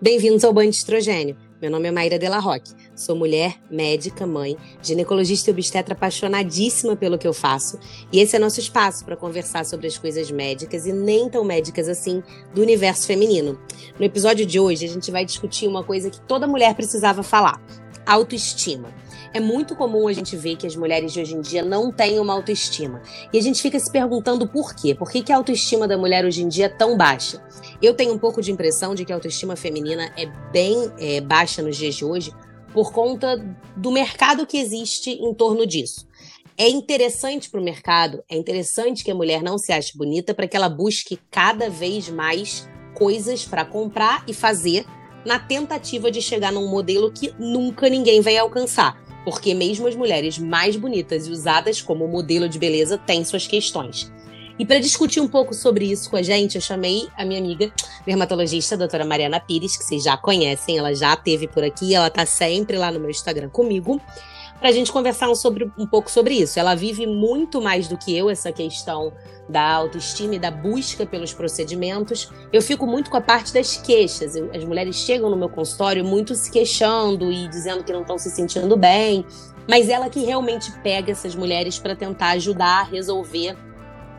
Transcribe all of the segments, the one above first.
Bem-vindos ao Banho de Estrogênio. Meu nome é Maíra Della Roque. Sou mulher, médica, mãe, ginecologista e obstetra apaixonadíssima pelo que eu faço. E esse é nosso espaço para conversar sobre as coisas médicas e nem tão médicas assim do universo feminino. No episódio de hoje, a gente vai discutir uma coisa que toda mulher precisava falar: autoestima. É muito comum a gente ver que as mulheres de hoje em dia não têm uma autoestima. E a gente fica se perguntando por quê? Por que, que a autoestima da mulher hoje em dia é tão baixa? Eu tenho um pouco de impressão de que a autoestima feminina é bem é, baixa nos dias de hoje por conta do mercado que existe em torno disso. É interessante para o mercado, é interessante que a mulher não se ache bonita para que ela busque cada vez mais coisas para comprar e fazer na tentativa de chegar num modelo que nunca ninguém vai alcançar porque mesmo as mulheres mais bonitas e usadas como modelo de beleza têm suas questões. E para discutir um pouco sobre isso com a gente, eu chamei a minha amiga dermatologista, a doutora Mariana Pires, que vocês já conhecem, ela já esteve por aqui, ela está sempre lá no meu Instagram comigo, para a gente conversar um, sobre, um pouco sobre isso. Ela vive muito mais do que eu essa questão da autoestima e da busca pelos procedimentos. Eu fico muito com a parte das queixas. As mulheres chegam no meu consultório muito se queixando e dizendo que não estão se sentindo bem, mas ela que realmente pega essas mulheres para tentar ajudar resolver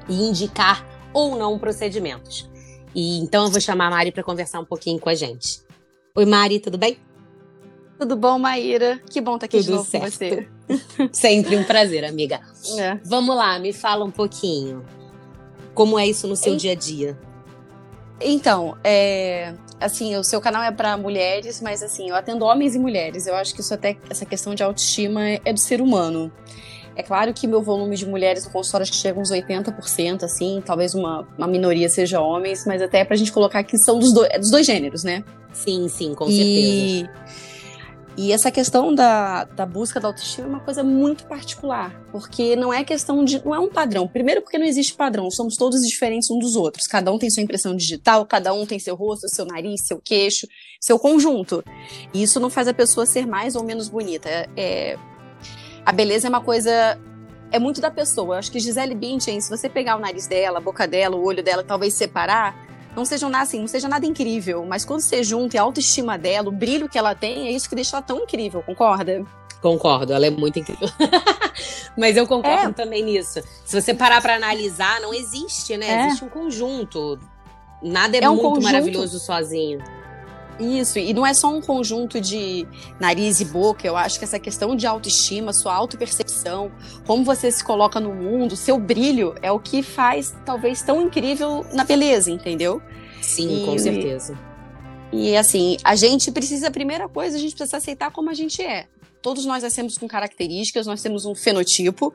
e indicar ou não procedimentos. E então eu vou chamar a Mari para conversar um pouquinho com a gente. Oi, Mari, tudo bem? Tudo bom, Maíra? Que bom estar tá aqui Tudo de novo certo. com você. Sempre um prazer, amiga. É. Vamos lá, me fala um pouquinho. Como é isso no seu dia a dia? Então, é, assim, o seu canal é para mulheres, mas assim, eu atendo homens e mulheres. Eu acho que isso até essa questão de autoestima é, é do ser humano. É claro que meu volume de mulheres no consultório acho que chega uns 80%, assim, talvez uma, uma minoria seja homens, mas até pra gente colocar que são dos, do, é dos dois gêneros, né? Sim, sim, com certeza. E essa questão da, da busca da autoestima é uma coisa muito particular, porque não é questão de. não é um padrão. Primeiro, porque não existe padrão, somos todos diferentes uns dos outros. Cada um tem sua impressão digital, cada um tem seu rosto, seu nariz, seu queixo, seu conjunto. E isso não faz a pessoa ser mais ou menos bonita. É, a beleza é uma coisa. É muito da pessoa. Eu acho que Gisele Bündchen, se você pegar o nariz dela, a boca dela, o olho dela, talvez separar, não seja nada assim, não seja nada incrível, mas quando você junta a autoestima dela, o brilho que ela tem, é isso que deixa ela tão incrível, concorda? Concordo, ela é muito incrível. mas eu concordo é. também nisso. Se você parar para analisar, não existe, né? É. Existe um conjunto. Nada é, é um muito conjunto... maravilhoso sozinho. Isso, e não é só um conjunto de nariz e boca, eu acho que essa questão de autoestima, sua autopercepção, como você se coloca no mundo, seu brilho é o que faz talvez tão incrível na beleza, entendeu? Sim, e, com certeza. E, e assim, a gente precisa, a primeira coisa, a gente precisa aceitar como a gente é. Todos nós nascemos com características, nós temos um fenotipo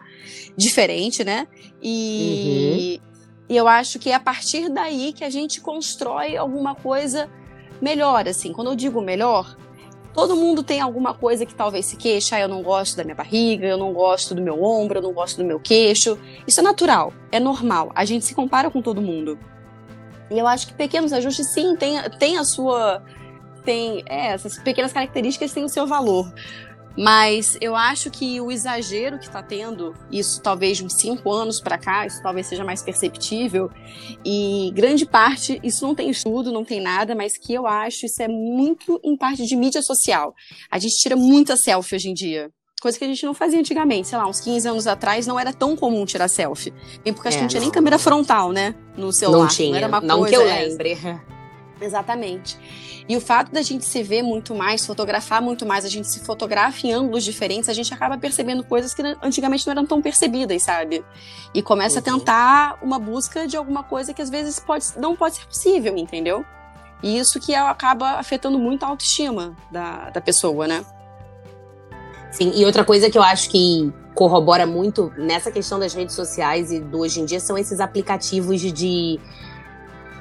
diferente, né? E, uhum. e eu acho que é a partir daí que a gente constrói alguma coisa melhor, assim. Quando eu digo melhor, todo mundo tem alguma coisa que talvez se queixa, ah, eu não gosto da minha barriga, eu não gosto do meu ombro, eu não gosto do meu queixo. Isso é natural, é normal. A gente se compara com todo mundo. E eu acho que pequenos ajustes, sim, tem, tem a sua. Tem. É, essas pequenas características têm o seu valor. Mas eu acho que o exagero que está tendo, isso talvez de uns cinco anos para cá, isso talvez seja mais perceptível, e grande parte, isso não tem estudo, não tem nada, mas que eu acho isso é muito em parte de mídia social. A gente tira muita selfie hoje em dia. Coisa que a gente não fazia antigamente, sei lá, uns 15 anos atrás não era tão comum tirar selfie. Bem porque acho é, que não tinha nem câmera frontal, né? No celular. Não tinha, não, não que eu lembre. Exatamente. E o fato da gente se ver muito mais, fotografar muito mais, a gente se fotografa em ângulos diferentes, a gente acaba percebendo coisas que antigamente não eram tão percebidas, sabe? E começa uhum. a tentar uma busca de alguma coisa que às vezes pode, não pode ser possível, entendeu? E isso que acaba afetando muito a autoestima da, da pessoa, né? Sim, e outra coisa que eu acho que corrobora muito nessa questão das redes sociais e do hoje em dia são esses aplicativos de,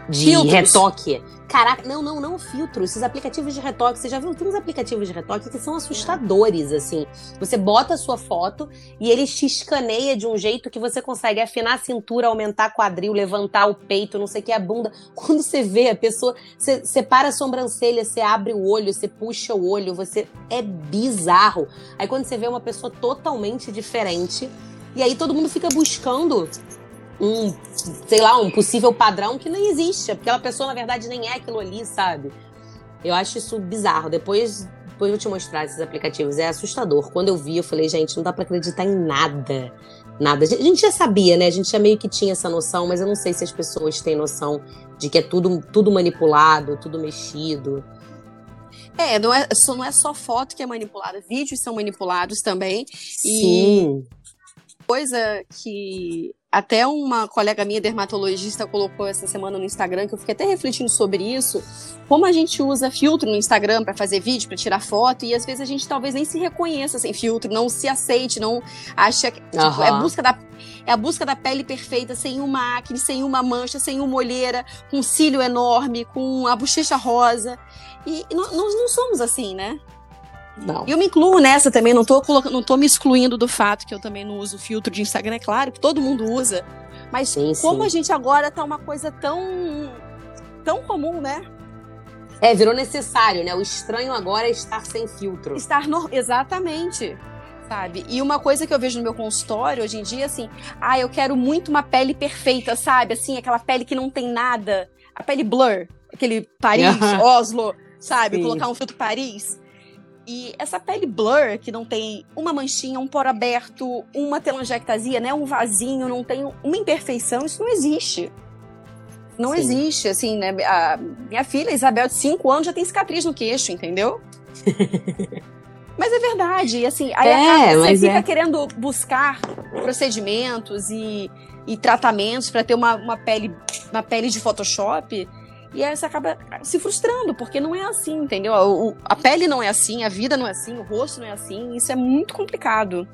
de retoque Caraca, não, não, não filtro. Esses aplicativos de retoque, você já viu? Tem uns aplicativos de retoque que são assustadores, assim. Você bota a sua foto e ele te escaneia de um jeito que você consegue afinar a cintura, aumentar quadril, levantar o peito, não sei o que, a bunda. Quando você vê a pessoa, você separa a sobrancelha, você abre o olho, você puxa o olho, você. É bizarro. Aí quando você vê uma pessoa totalmente diferente, e aí todo mundo fica buscando um, sei lá, um possível padrão que nem existe. Aquela pessoa, na verdade, nem é aquilo ali, sabe? Eu acho isso bizarro. Depois, depois eu vou te mostrar esses aplicativos. É assustador. Quando eu vi, eu falei, gente, não dá para acreditar em nada. Nada. A gente já sabia, né? A gente já meio que tinha essa noção, mas eu não sei se as pessoas têm noção de que é tudo, tudo manipulado, tudo mexido. É, não é, não é só foto que é manipulada, vídeos são manipulados também. Sim. E coisa que até uma colega minha, dermatologista, colocou essa semana no Instagram, que eu fiquei até refletindo sobre isso. Como a gente usa filtro no Instagram para fazer vídeo, para tirar foto, e às vezes a gente talvez nem se reconheça sem filtro, não se aceite, não acha que. Tipo, uhum. é, a busca da, é a busca da pele perfeita, sem uma acne, sem uma mancha, sem uma olheira, com um cílio enorme, com a bochecha rosa. E nós não somos assim, né? Não. E eu me incluo nessa também, não tô, não tô me excluindo do fato que eu também não uso filtro de Instagram, é claro que todo mundo usa. Mas sim, como sim. a gente agora tá uma coisa tão tão comum, né? É, virou necessário, né? O estranho agora é estar sem filtro. Estar no... exatamente. Sabe? E uma coisa que eu vejo no meu consultório hoje em dia, assim, ah, eu quero muito uma pele perfeita, sabe? Assim, aquela pele que não tem nada. A pele blur, aquele Paris, Oslo, sabe? Sim. Colocar um filtro Paris. E essa pele blur, que não tem uma manchinha, um poro aberto, uma telangiectasia, né? Um vasinho, não tem uma imperfeição, isso não existe. Não Sim. existe, assim, né? A minha filha, Isabel, de 5 anos, já tem cicatriz no queixo, entendeu? mas é verdade, e assim, aí é, você fica é. querendo buscar procedimentos e, e tratamentos para ter uma, uma, pele, uma pele de Photoshop e aí você acaba se frustrando, porque não é assim, entendeu? O, a pele não é assim, a vida não é assim, o rosto não é assim. Isso é muito complicado.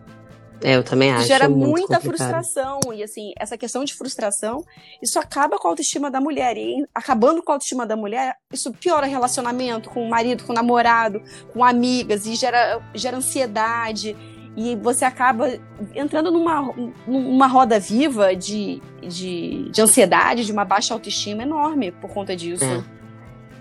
É, eu também acho. Gera muita complicado. frustração. E assim, essa questão de frustração, isso acaba com a autoestima da mulher. E acabando com a autoestima da mulher, isso piora relacionamento com o marido, com o namorado, com amigas, e gera, gera ansiedade e você acaba entrando numa, numa roda viva de, de, de ansiedade, de uma baixa autoestima enorme por conta disso. É.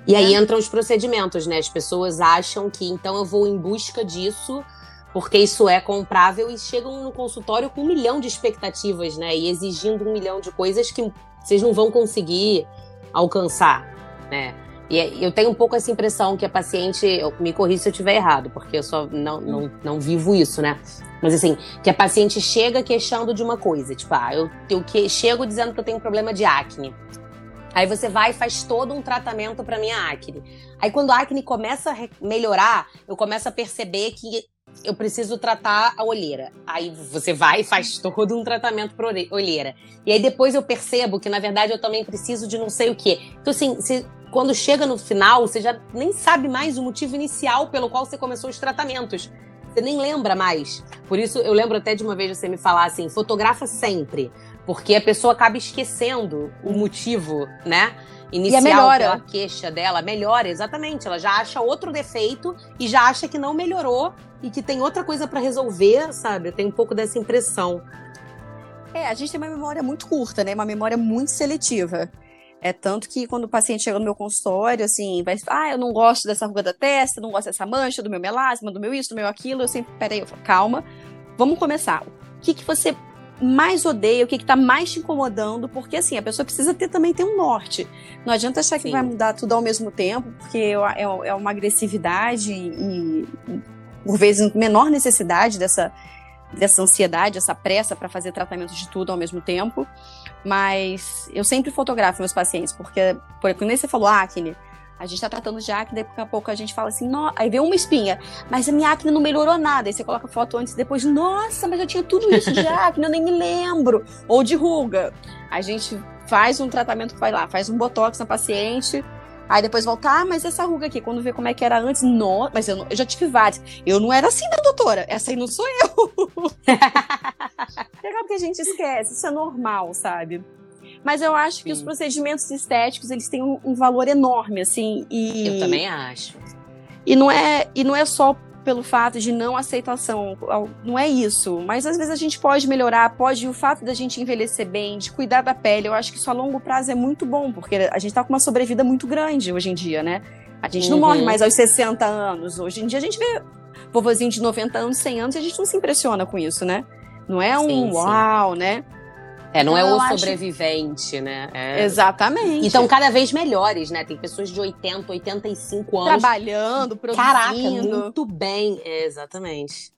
E aí é. entram os procedimentos, né? As pessoas acham que então eu vou em busca disso porque isso é comprável e chegam no consultório com um milhão de expectativas, né? E exigindo um milhão de coisas que vocês não vão conseguir alcançar, né? E é, eu tenho um pouco essa impressão que a paciente, me corri se eu estiver errado, porque eu só não, não, não vivo isso, né? Mas assim, que a paciente chega queixando de uma coisa, tipo, ah, eu, eu que, chego dizendo que eu tenho um problema de acne. Aí você vai e faz todo um tratamento para minha acne. Aí quando a acne começa a melhorar, eu começo a perceber que eu preciso tratar a olheira. Aí você vai e faz todo um tratamento para olheira. E aí depois eu percebo que na verdade eu também preciso de não sei o quê. Então assim, se quando chega no final, você já nem sabe mais o motivo inicial pelo qual você começou os tratamentos. Você nem lembra mais. Por isso, eu lembro até de uma vez você me falar assim: fotografa sempre. Porque a pessoa acaba esquecendo o motivo, né? Inicial e melhora. pela queixa dela. Melhora, exatamente. Ela já acha outro defeito e já acha que não melhorou e que tem outra coisa para resolver, sabe? Eu tenho um pouco dessa impressão. É, a gente tem uma memória muito curta, né? Uma memória muito seletiva. É tanto que quando o paciente chega no meu consultório, assim, vai, ah, eu não gosto dessa ruga da testa, não gosto dessa mancha, do meu melasma, do meu isso, do meu aquilo, eu sempre, peraí, eu falo, calma, vamos começar. O que, que você mais odeia, o que, que tá mais te incomodando, porque assim, a pessoa precisa ter também ter um norte. Não adianta achar Sim. que vai mudar tudo ao mesmo tempo, porque é, é, é uma agressividade e, e, por vezes, menor necessidade dessa, dessa ansiedade, essa pressa para fazer tratamento de tudo ao mesmo tempo. Mas eu sempre fotografo meus pacientes, porque, por quando você falou acne, a gente tá tratando de acne, daqui a pouco a gente fala assim, aí vem uma espinha, mas a minha acne não melhorou nada. Aí você coloca foto antes e depois, nossa, mas eu tinha tudo isso de acne, eu nem me lembro. Ou de ruga. A gente faz um tratamento, vai lá, faz um botox na paciente, Aí depois volta, ah, mas essa ruga aqui, quando vê como é que era antes, não, mas eu, não, eu já tive várias. Eu não era assim, né, doutora? Essa aí não sou eu. Legal porque a gente esquece, isso é normal, sabe? Mas eu acho Sim. que os procedimentos estéticos, eles têm um, um valor enorme, assim, e... Eu também acho. E não é, e não é só pelo fato de não aceitação. Não é isso. Mas às vezes a gente pode melhorar, pode o fato da gente envelhecer bem, de cuidar da pele. Eu acho que isso a longo prazo é muito bom, porque a gente tá com uma sobrevida muito grande hoje em dia, né? A gente não morre uhum. mais aos 60 anos. Hoje em dia a gente vê vovozinho de 90 anos, 100 anos, e a gente não se impressiona com isso, né? Não é um sim, uau, sim. né? É, não, é não é o sobrevivente, acho... né? É... Exatamente. Então, cada vez melhores, né? Tem pessoas de 80, 85 anos. Trabalhando, produzindo. Caraca, muito bem. É, exatamente.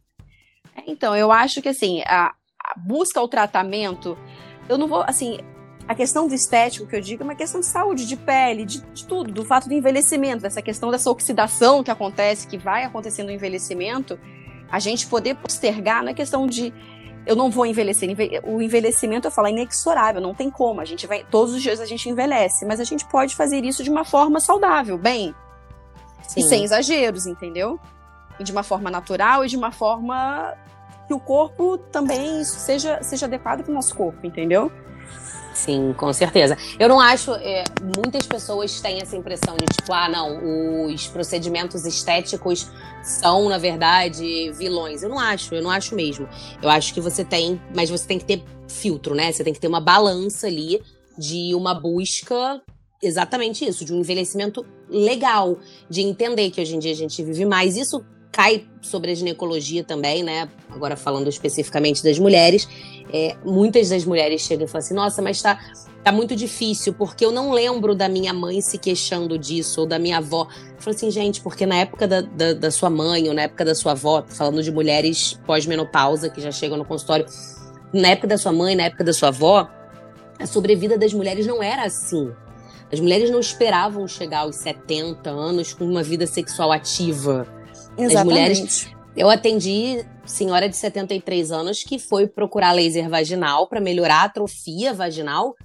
É, então, eu acho que, assim, a, a busca ao tratamento, eu não vou, assim, a questão do estético que eu digo é uma questão de saúde, de pele, de, de, tudo, do fato do envelhecimento, dessa questão dessa oxidação que acontece, que vai acontecendo no envelhecimento, a gente poder postergar, não é questão de eu não vou envelhecer. O envelhecimento, eu falo, é inexorável, não tem como. A gente vai, todos os dias a gente envelhece, mas a gente pode fazer isso de uma forma saudável, bem. Sim. E sem exageros, entendeu? E de uma forma natural e de uma forma que o corpo também seja, seja adequado para o nosso corpo, entendeu? Sim, com certeza. Eu não acho. É, muitas pessoas têm essa impressão de tipo, ah, não, os procedimentos estéticos são, na verdade, vilões. Eu não acho, eu não acho mesmo. Eu acho que você tem. Mas você tem que ter filtro, né? Você tem que ter uma balança ali de uma busca exatamente isso, de um envelhecimento legal, de entender que hoje em dia a gente vive mais. Isso cai sobre a ginecologia também, né? Agora falando especificamente das mulheres, é, muitas das mulheres chegam e falam assim: nossa, mas tá, tá muito difícil, porque eu não lembro da minha mãe se queixando disso, ou da minha avó. Falo assim, gente, porque na época da, da, da sua mãe, ou na época da sua avó, falando de mulheres pós-menopausa que já chegam no consultório, na época da sua mãe, na época da sua avó, a sobrevida das mulheres não era assim. As mulheres não esperavam chegar aos 70 anos com uma vida sexual ativa Exatamente. As mulheres. Eu atendi senhora de 73 anos que foi procurar laser vaginal para melhorar a atrofia vaginal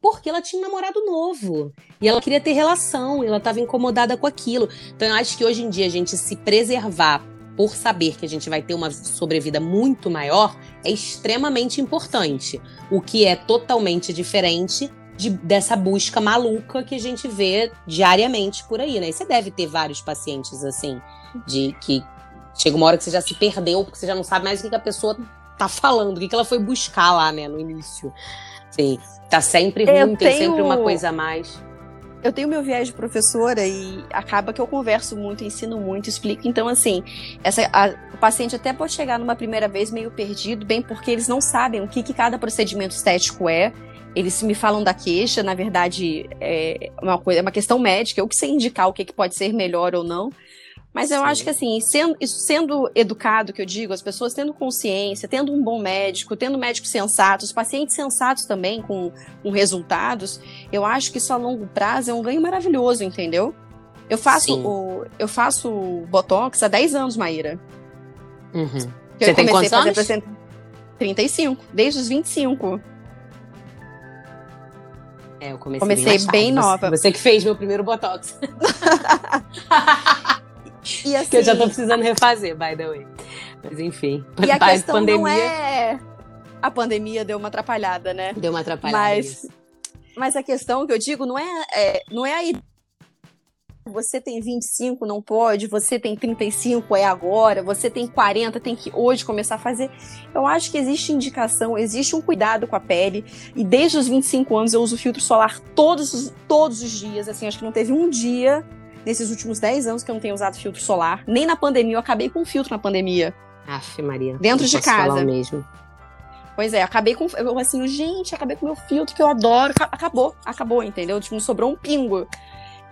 porque ela tinha um namorado novo e ela queria ter relação, e ela estava incomodada com aquilo. Então eu acho que hoje em dia a gente se preservar por saber que a gente vai ter uma sobrevida muito maior é extremamente importante, o que é totalmente diferente de, dessa busca maluca que a gente vê diariamente por aí, né? E você deve ter vários pacientes assim de que chega uma hora que você já se perdeu, porque você já não sabe mais o que, que a pessoa tá falando, o que, que ela foi buscar lá, né, no início. Sim, tá sempre ruim, eu tem tenho... sempre uma coisa a mais. Eu tenho meu viés de professora e acaba que eu converso muito, ensino muito, explico. Então, assim, essa, a, o paciente até pode chegar numa primeira vez meio perdido, bem porque eles não sabem o que, que cada procedimento estético é. Eles me falam da queixa, na verdade, é uma, coisa, é uma questão médica, eu que sei indicar o que, que pode ser melhor ou não. Mas eu Sim. acho que assim, sendo, sendo educado, que eu digo, as pessoas tendo consciência, tendo um bom médico, tendo médicos sensatos, pacientes sensatos também com, com resultados, eu acho que isso a longo prazo é um ganho maravilhoso, entendeu? Eu faço o, eu faço Botox há 10 anos, Maíra. Uhum. Você tem quantos anos? Fazer 35, desde os 25. É, eu comecei, comecei bem, bem nova. Você que fez meu primeiro Botox. E assim, que eu já tô precisando refazer, by the way. Mas enfim. E a questão pandemia... não é. A pandemia deu uma atrapalhada, né? Deu uma atrapalhada. Mas, mas a questão que eu digo não é, é não é aí. Você tem 25, não pode. Você tem 35, é agora. Você tem 40, tem que hoje começar a fazer. Eu acho que existe indicação, existe um cuidado com a pele. E desde os 25 anos eu uso filtro solar todos, todos os dias. Assim, acho que não teve um dia nesses últimos 10 anos que eu não tenho usado filtro solar. Nem na pandemia, eu acabei com filtro na pandemia. Aff, Maria. Dentro de casa. mesmo. Pois é, acabei com. Eu assim, gente, acabei com meu filtro que eu adoro. Acabou, acabou, entendeu? Tipo, não sobrou um pingo.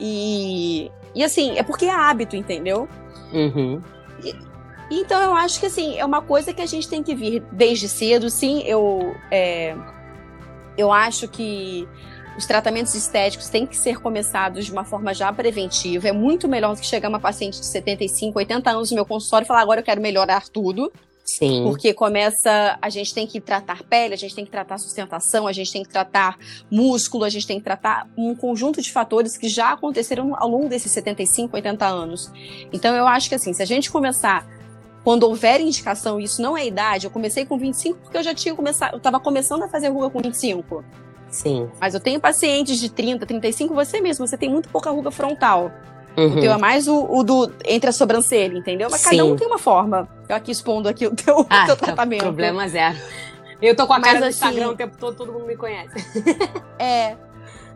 E. E assim, é porque é hábito, entendeu? Uhum. E, então eu acho que assim, é uma coisa que a gente tem que vir desde cedo. Sim, eu. É, eu acho que os tratamentos estéticos têm que ser começados de uma forma já preventiva. É muito melhor do que chegar uma paciente de 75, 80 anos no meu consultório e falar agora eu quero melhorar tudo. Sim. Porque começa, a gente tem que tratar pele, a gente tem que tratar sustentação, a gente tem que tratar músculo, a gente tem que tratar um conjunto de fatores que já aconteceram ao longo desses 75, 80 anos. Então eu acho que assim, se a gente começar quando houver indicação, isso não é idade, eu comecei com 25 porque eu já tinha começado, eu estava começando a fazer ruga com 25. Sim. Mas eu tenho pacientes de 30, 35, você mesmo, você tem muito pouca ruga frontal. Uhum. O teu é mais o, o, do entre a sobrancelha, entendeu? Mas Sim. cada um tem uma forma. Eu aqui expondo aqui o teu, ah, o teu tratamento. Problema zero. Eu tô com a cara Mas, no assim, Instagram o tempo todo, todo mundo me conhece. é.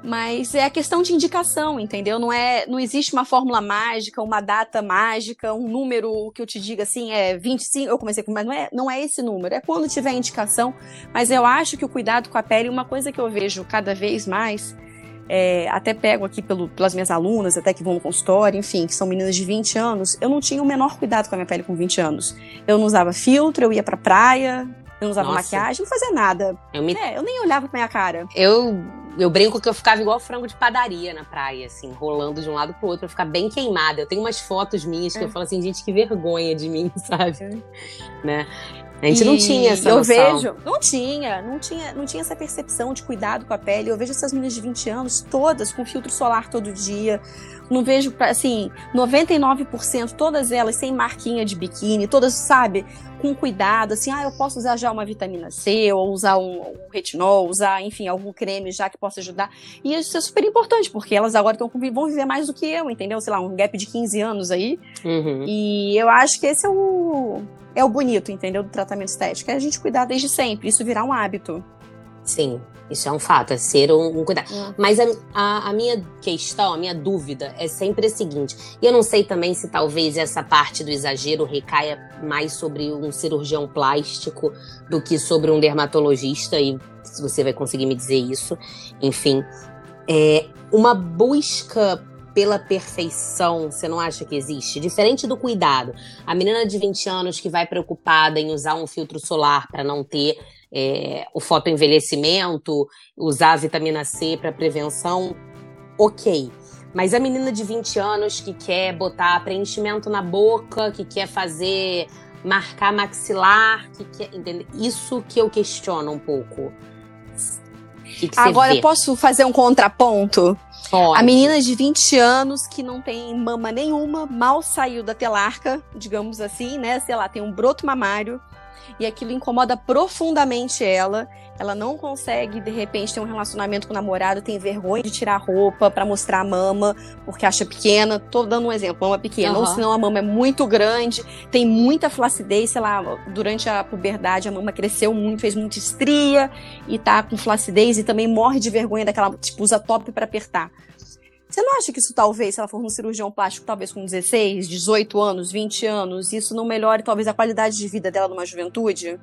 Mas é a questão de indicação, entendeu? Não é, não existe uma fórmula mágica, uma data mágica, um número que eu te diga assim, é 25, eu comecei com, mas não é, não é esse número, é quando tiver indicação. Mas eu acho que o cuidado com a pele, uma coisa que eu vejo cada vez mais, é, até pego aqui pelo, pelas minhas alunas, até que vão no consultório, enfim, que são meninas de 20 anos, eu não tinha o menor cuidado com a minha pele com 20 anos. Eu não usava filtro, eu ia pra praia, eu não usava Nossa. maquiagem, não fazia nada. Eu, me... é, eu nem olhava pra minha cara. Eu eu brinco que eu ficava igual frango de padaria na praia, assim, rolando de um lado pro outro, pra ficar bem queimada. Eu tenho umas fotos minhas que é. eu falo assim, gente, que vergonha de mim, sabe? É. Né? A gente e não tinha essa Eu noção. vejo, não tinha, não tinha, não tinha essa percepção de cuidado com a pele. Eu vejo essas meninas de 20 anos todas com filtro solar todo dia. Não vejo, assim, 99% todas elas sem marquinha de biquíni, todas, sabe, com cuidado, assim, ah, eu posso usar já uma vitamina C, ou usar um, um retinol, usar, enfim, algum creme já que possa ajudar. E isso é super importante, porque elas agora tão, vão viver mais do que eu, entendeu? Sei lá, um gap de 15 anos aí. Uhum. E eu acho que esse é o, é o bonito, entendeu? Do tratamento estético. É a gente cuidar desde sempre, isso virar um hábito. Sim, isso é um fato, é ser um, um cuidado. Uhum. Mas a, a, a, minha questão, a minha dúvida é sempre a seguinte: e eu não sei também se talvez essa parte do exagero recaia mais sobre um cirurgião plástico do que sobre um dermatologista, e se você vai conseguir me dizer isso. Enfim, é uma busca pela perfeição, você não acha que existe? Diferente do cuidado. A menina de 20 anos que vai preocupada em usar um filtro solar para não ter é, o fotoenvelhecimento, usar a vitamina C para prevenção, ok. Mas a menina de 20 anos que quer botar preenchimento na boca, que quer fazer marcar maxilar, que quer, isso que eu questiono um pouco. Que que Agora, posso fazer um contraponto? Pode. A menina de 20 anos que não tem mama nenhuma, mal saiu da telarca, digamos assim, né? Sei lá, tem um broto mamário e aquilo incomoda profundamente ela. Ela não consegue, de repente, ter um relacionamento com o namorado, tem vergonha de tirar a roupa para mostrar a mama, porque acha pequena. Tô dando um exemplo, mama pequena. Uhum. Ou senão a mama é muito grande, tem muita flacidez, sei lá, durante a puberdade a mama cresceu muito, fez muita estria e tá com flacidez e também morre de vergonha daquela, tipo, usa top para apertar. Você não acha que isso talvez, se ela for um cirurgião plástico, talvez com 16, 18 anos, 20 anos, isso não melhore talvez a qualidade de vida dela numa juventude?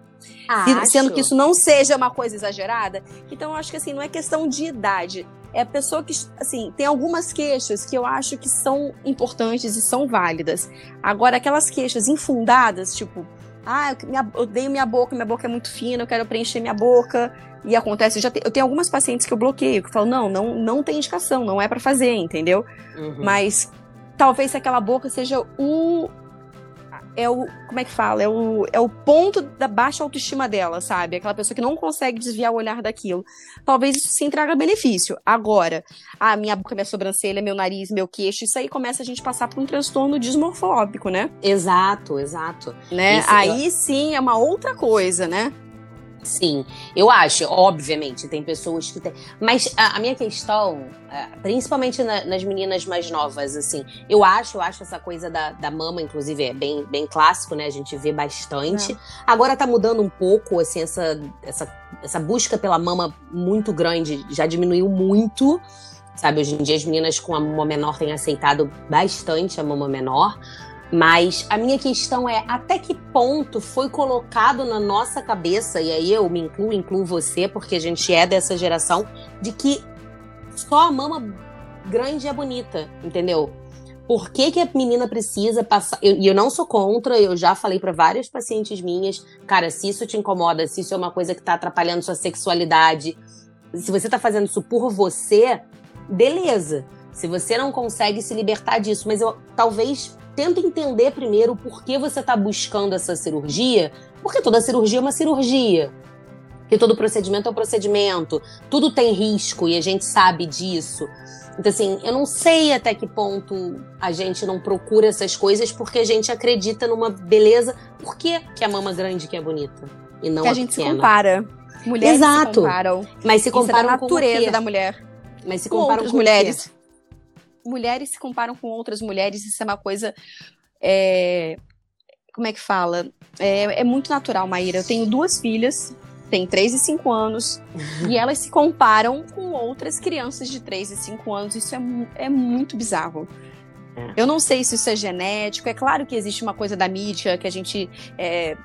Acho. Sendo que isso não seja uma coisa exagerada? Então eu acho que assim, não é questão de idade. É a pessoa que, assim, tem algumas queixas que eu acho que são importantes e são válidas. Agora, aquelas queixas infundadas, tipo, ah, eu, minha, eu odeio minha boca, minha boca é muito fina, eu quero preencher minha boca e acontece, eu, já te, eu tenho algumas pacientes que eu bloqueio, que falam, não, não, não tem indicação, não é para fazer, entendeu? Uhum. Mas talvez aquela boca seja o. É o. Como é que fala? É o, é o ponto da baixa autoestima dela, sabe? Aquela pessoa que não consegue desviar o olhar daquilo. Talvez isso sim traga benefício. Agora, a minha boca, minha sobrancelha, meu nariz, meu queixo, isso aí começa a gente passar por um transtorno dismorfóbico, né? Exato, exato. Né? Isso, aí eu... sim é uma outra coisa, né? Sim, eu acho, obviamente, tem pessoas que têm. Mas a, a minha questão, é, principalmente na, nas meninas mais novas, assim, eu acho, eu acho essa coisa da, da mama, inclusive, é bem, bem clássico, né? A gente vê bastante. É. Agora tá mudando um pouco, assim, essa, essa, essa busca pela mama muito grande já diminuiu muito. Sabe, hoje em dia as meninas com a mama menor têm aceitado bastante a mama menor. Mas a minha questão é até que ponto foi colocado na nossa cabeça, e aí eu me incluo, incluo você, porque a gente é dessa geração, de que só a mama grande é bonita, entendeu? Por que, que a menina precisa passar. E eu, eu, não sou contra, eu já falei para várias pacientes minhas, cara, se isso te incomoda, se isso é uma coisa que tá atrapalhando sua sexualidade, se você tá fazendo isso por você, beleza. Se você não consegue se libertar disso, mas eu talvez tenta entender primeiro por que você está buscando essa cirurgia, porque toda cirurgia é uma cirurgia. Que todo procedimento é um procedimento, tudo tem risco e a gente sabe disso. Então, assim, eu não sei até que ponto a gente não procura essas coisas porque a gente acredita numa beleza. Por que, que a mama grande que é bonita? E não que a, a gente pequena? se compara. Mulheres Exato. se comparam. Mas se comparam Isso é da natureza da mulher. Mas se comparam com, com mulheres mulheres se comparam com outras mulheres, isso é uma coisa. É, como é que fala? É, é muito natural, Maíra. Eu tenho duas filhas têm 3 e 5 anos e elas se comparam com outras crianças de 3 e 5 anos. Isso é, é muito bizarro. É. Eu não sei se isso é genético. É claro que existe uma coisa da mídia que a gente. É,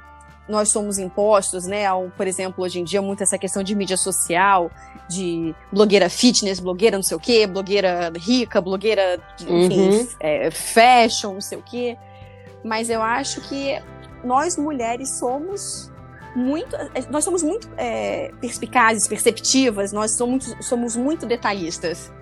nós somos impostos, né? Ao, por exemplo, hoje em dia, muito essa questão de mídia social, de blogueira fitness, blogueira não sei o quê, blogueira rica, blogueira, enfim, uhum. é, fashion, não sei o quê. Mas eu acho que nós mulheres somos muito, nós somos muito é, perspicazes, perceptivas, nós somos, somos muito detalhistas.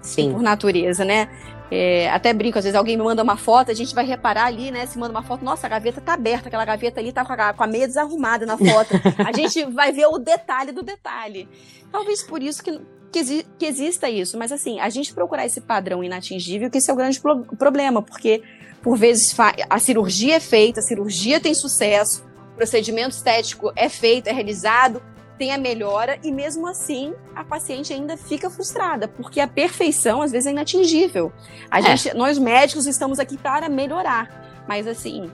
Sim. Por natureza, né? É, até brinco, às vezes alguém me manda uma foto, a gente vai reparar ali, né? Se manda uma foto, nossa, a gaveta tá aberta, aquela gaveta ali tá com a, com a meia desarrumada na foto. a gente vai ver o detalhe do detalhe. Talvez por isso que, que, que, exista isso, mas assim, a gente procurar esse padrão inatingível, que esse é o grande pro problema, porque por vezes a cirurgia é feita, a cirurgia tem sucesso, o procedimento estético é feito, é realizado, tem a melhora e mesmo assim a paciente ainda fica frustrada, porque a perfeição às vezes é inatingível. A é. gente, nós médicos estamos aqui para melhorar, mas assim,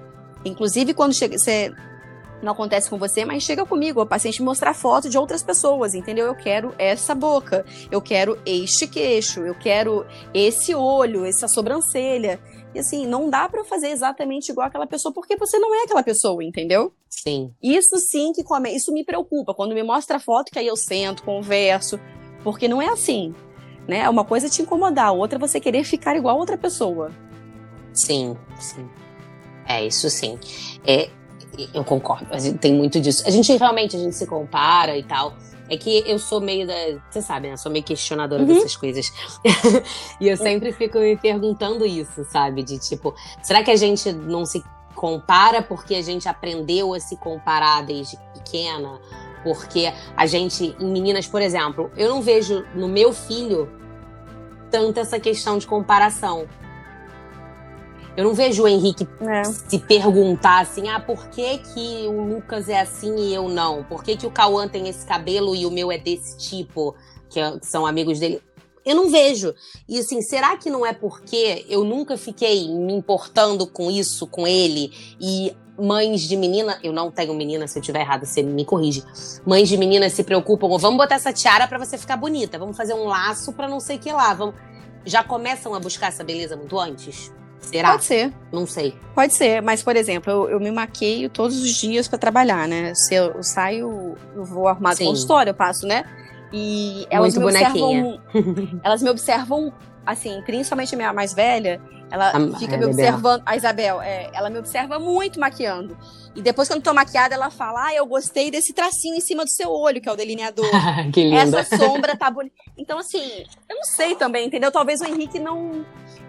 inclusive quando chega, você não acontece com você, mas chega comigo, a paciente mostrar foto de outras pessoas, entendeu? Eu quero essa boca, eu quero este queixo, eu quero esse olho, essa sobrancelha. E assim, não dá para fazer exatamente igual aquela pessoa, porque você não é aquela pessoa, entendeu? Sim. Isso sim que come, isso me preocupa. Quando me mostra a foto, que aí eu sento, converso, porque não é assim. Né? Uma coisa é te incomodar, outra é você querer ficar igual a outra pessoa. Sim, sim. É, isso sim. É, eu concordo. Tem muito disso. A gente realmente a gente se compara e tal. É que eu sou meio da. Você sabe, né? Sou meio questionadora uhum. dessas coisas. e eu sempre fico me perguntando isso, sabe? De tipo, será que a gente não se compara porque a gente aprendeu a se comparar desde pequena? Porque a gente, em meninas, por exemplo, eu não vejo no meu filho tanto essa questão de comparação. Eu não vejo o Henrique é. se perguntar assim, ah, por que, que o Lucas é assim e eu não? Por que, que o Cauã tem esse cabelo e o meu é desse tipo? Que, são amigos dele. Eu não vejo. E assim, será que não é porque eu nunca fiquei me importando com isso, com ele? E mães de menina, eu não tenho menina, se eu tiver errado, você me corrige. Mães de menina se preocupam, vamos botar essa tiara para você ficar bonita, vamos fazer um laço para não sei o que lá, vamos já começam a buscar essa beleza muito antes? Será? Pode ser. Não sei. Pode ser, mas, por exemplo, eu, eu me maqueio todos os dias para trabalhar, né? Se eu, eu, saio, eu vou arrumar Sim. consultório, eu passo, né? E elas Muito me bonequinha. observam. elas me observam, assim, principalmente a minha mais velha, ela a, fica me observando. A Isabel, é, ela me observa muito maquiando. E depois, quando eu tô maquiada, ela fala: Ah, eu gostei desse tracinho em cima do seu olho, que é o delineador. que linda. Essa sombra tá bonita. Então, assim, eu não sei também, entendeu? Talvez o Henrique não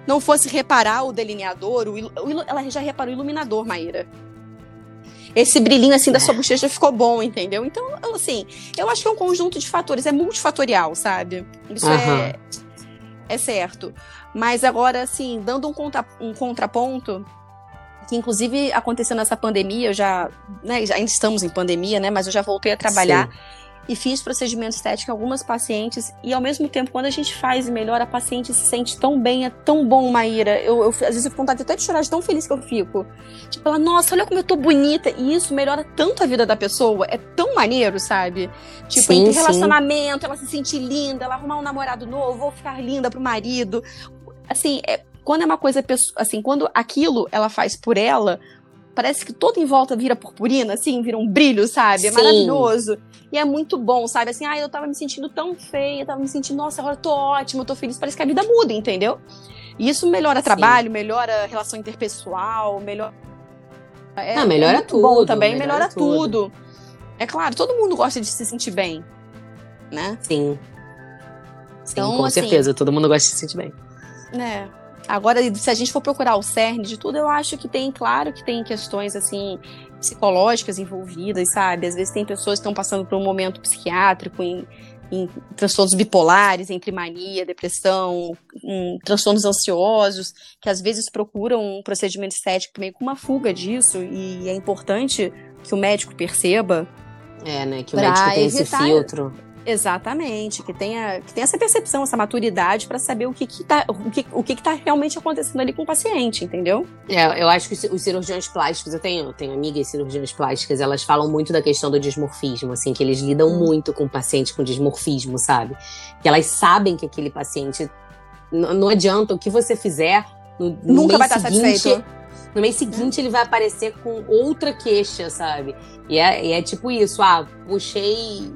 não fosse reparar o delineador, o, o, ela já reparou o iluminador, Maíra. Esse brilhinho assim da sua bochecha ficou bom, entendeu? Então, assim, eu acho que é um conjunto de fatores, é multifatorial, sabe? Isso uhum. é, é certo. Mas agora, assim, dando um, contra, um contraponto, que inclusive aconteceu nessa pandemia, eu já, né, ainda estamos em pandemia, né, mas eu já voltei a trabalhar. Sim e fiz procedimento estético em algumas pacientes. E ao mesmo tempo, quando a gente faz e melhora, a paciente se sente tão bem, é tão bom, Maíra. Eu, eu às vezes eu fico vontade até de chorar de tão feliz que eu fico. Tipo, ela, nossa, olha como eu tô bonita. E isso melhora tanto a vida da pessoa. É tão maneiro, sabe? Tipo, sim, entre relacionamento, ela se sentir linda, ela arrumar um namorado novo, ou ficar linda pro marido. Assim, é, quando é uma coisa, assim, quando aquilo ela faz por ela, parece que todo em volta vira purpurina, assim, vira um brilho, sabe? É Sim. maravilhoso. E é muito bom, sabe? Assim, ah, eu tava me sentindo tão feia, tava me sentindo, nossa, agora eu tô ótima, eu tô feliz. Parece que a vida muda, entendeu? E isso melhora Sim. trabalho, melhora relação interpessoal, melhora. É, Não, melhora é tudo. bom também, melhora, melhora tudo. tudo. É claro, todo mundo gosta de se sentir bem, né? Sim. Sim, então, com assim, certeza, todo mundo gosta de se sentir bem. Né? Agora, se a gente for procurar o cerne de tudo, eu acho que tem, claro que tem questões assim psicológicas envolvidas, sabe? Às vezes tem pessoas que estão passando por um momento psiquiátrico em, em transtornos bipolares, entre mania, depressão, transtornos ansiosos, que às vezes procuram um procedimento estético meio com uma fuga disso, e é importante que o médico perceba. É, né? Que o médico tem esse filtro. Exatamente, que tenha, que tenha essa percepção, essa maturidade para saber o que que tá, o que, o que que tá realmente acontecendo ali com o paciente, entendeu? É, eu acho que os cirurgiões plásticos, eu tenho, eu tenho amigas cirurgiãs plásticas, elas falam muito da questão do dismorfismo, assim, que eles lidam hum. muito com pacientes com dismorfismo, sabe? Que elas sabem que aquele paciente não adianta o que você fizer, no, no nunca vai estar satisfeito. No mês seguinte, ele vai aparecer com outra queixa, sabe? E é, e é tipo isso: ah, puxei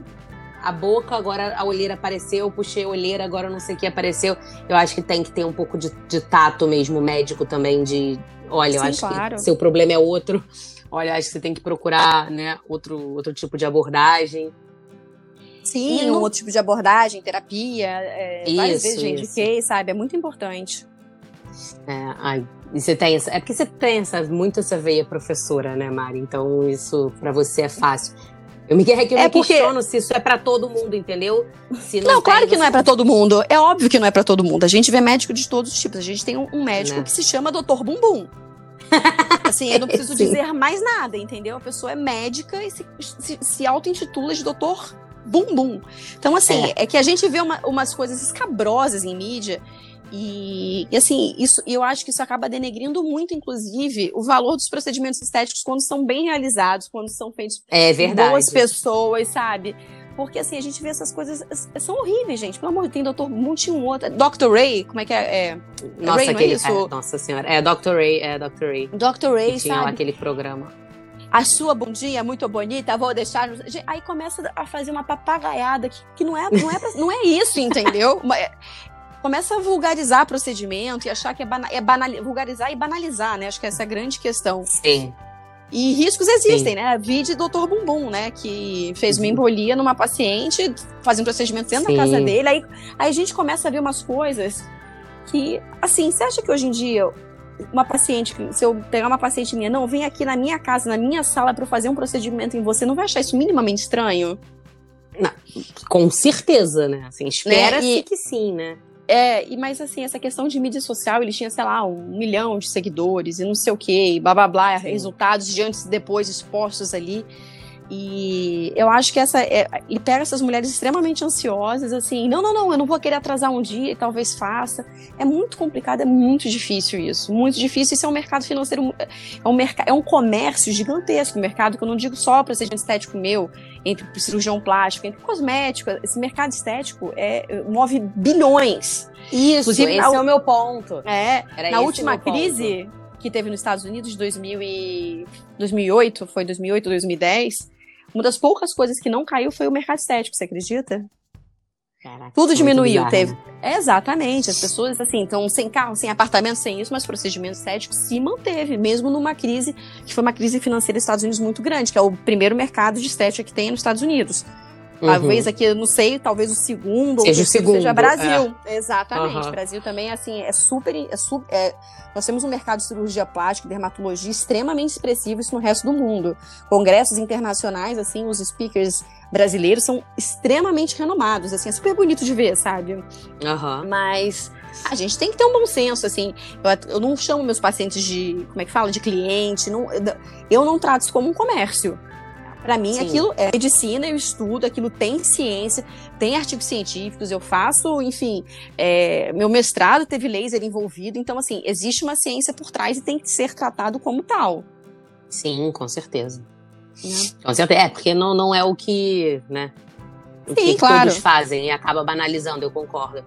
a boca, agora a olheira apareceu, puxei a olheira, agora não sei o que apareceu. Eu acho que tem que ter um pouco de, de tato mesmo, médico também, de olha, Sim, eu acho claro. que seu problema é outro. Olha, acho que você tem que procurar, né, outro, outro tipo de abordagem. Sim, um outro tipo de abordagem, terapia, é, isso, várias vezes, gente, que, sabe? É muito importante. É, ai, e você tem essa, é porque você tem essa, muito essa veia professora, né, Mari? Então isso para você é fácil. Eu me, que eu é me porque... questiono se isso é para todo mundo, entendeu? Não, não claro que não é para todo mundo. É óbvio que não é para todo mundo. A gente vê médico de todos os tipos. A gente tem um, médico né? que se chama Doutor Bumbum. assim, eu não preciso dizer mais nada, entendeu? A pessoa é médica e se, se, se auto-intitula de Doutor Bumbum. Então, assim, é, é que a gente vê uma, umas coisas escabrosas em mídia e, e, assim, isso, eu acho que isso acaba denegrindo muito, inclusive, o valor dos procedimentos estéticos quando são bem realizados, quando são feitos é verdade. por boas pessoas, sabe? Porque assim, a gente vê essas coisas, são horríveis, gente. Pelo amor de Deus, tem Dr. Monte um outro. Dr. Ray, como é que é? é nossa, Ray, aquele, é é, nossa senhora. É Dr. Ray, é Dr. Ray. Dr. Ray, que tinha sabe? aquele programa. A sua bundinha é muito bonita, vou deixar. Aí começa a fazer uma papagaiada que, que não, é, não, é não é isso, entendeu? começa a vulgarizar procedimento e achar que é, bana é banal, vulgarizar e banalizar, né? Acho que essa é a grande questão. Sim. E riscos existem, Sim. né? Vide Dr. Bumbum, né? Que fez uma uhum. embolia numa paciente, fazendo um procedimento dentro Sim. da casa dele. Aí, aí a gente começa a ver umas coisas que, assim, você acha que hoje em dia uma paciente, se eu pegar uma paciente minha, não, vem aqui na minha casa, na minha sala para fazer um procedimento em você, não vai achar isso minimamente estranho? Não, com certeza, né? Assim, espera-se né? que sim, né? É, e mas assim, essa questão de mídia social, ele tinha, sei lá, um milhão de seguidores e não sei o que, blá blá blá, Sim. resultados de antes e depois expostos ali. E eu acho que essa. É, ele pega essas mulheres extremamente ansiosas, assim, não, não, não, eu não vou querer atrasar um dia e talvez faça. É muito complicado, é muito difícil isso. Muito difícil. Isso é um mercado financeiro, é um, merc é um comércio gigantesco, um mercado que eu não digo só procedimento estético meu, entre cirurgião plástico, entre cosmético. Esse mercado estético é, move bilhões. Isso, Inclusive, esse na, é o meu ponto. É, Era na última crise. Ponto que teve nos Estados Unidos de 2000 e 2008, foi 2008, 2010, uma das poucas coisas que não caiu foi o mercado estético, você acredita? Caraca, Tudo diminuiu, teve. É, exatamente, as pessoas assim, estão sem carro, sem apartamento, sem isso, mas o procedimento estético se manteve, mesmo numa crise, que foi uma crise financeira dos Estados Unidos muito grande, que é o primeiro mercado de estética que tem nos Estados Unidos. Uhum. Talvez aqui, eu não sei, talvez o segundo seja ou o segundo, seja Brasil. É. Exatamente. Uhum. Brasil também, assim, é super. É super é, nós temos um mercado de cirurgia plástica, dermatologia extremamente expressivo, isso no resto do mundo. Congressos internacionais, assim, os speakers brasileiros são extremamente renomados, assim, é super bonito de ver, sabe? Uhum. Mas a gente tem que ter um bom senso, assim. Eu, eu não chamo meus pacientes de, como é que fala, de cliente. Não, eu não trato isso como um comércio. Para mim, Sim. aquilo é medicina, eu estudo, aquilo tem ciência, tem artigos científicos, eu faço, enfim, é, meu mestrado teve laser envolvido, então, assim, existe uma ciência por trás e tem que ser tratado como tal. Sim, com certeza. Né? Com certeza. É, porque não, não é o que, né? O Sim, que claro. todos fazem e acaba banalizando, eu concordo.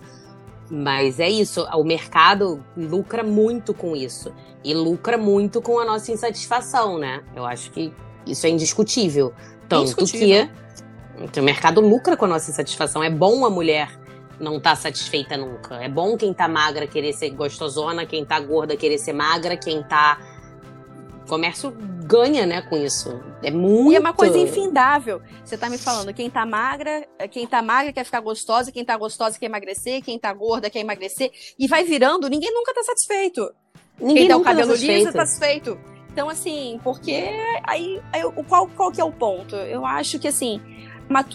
Mas é isso, o mercado lucra muito com isso. E lucra muito com a nossa insatisfação, né? Eu acho que isso é indiscutível. Tanto indiscutível. que o mercado lucra com a nossa insatisfação. É bom a mulher não estar tá satisfeita nunca. É bom quem tá magra querer ser gostosona, quem tá gorda querer ser magra, quem tá. O comércio ganha, né, com isso. É muito. E é uma coisa infindável. Você tá me falando, quem tá magra, quem tá magra quer ficar gostosa, quem tá gostosa quer emagrecer, quem tá gorda quer emagrecer. E vai virando, ninguém nunca tá satisfeito. Ninguém quem tem o tá cabelo tá liso tá satisfeito. Então, assim, porque aí, aí qual, qual que é o ponto? Eu acho que, assim,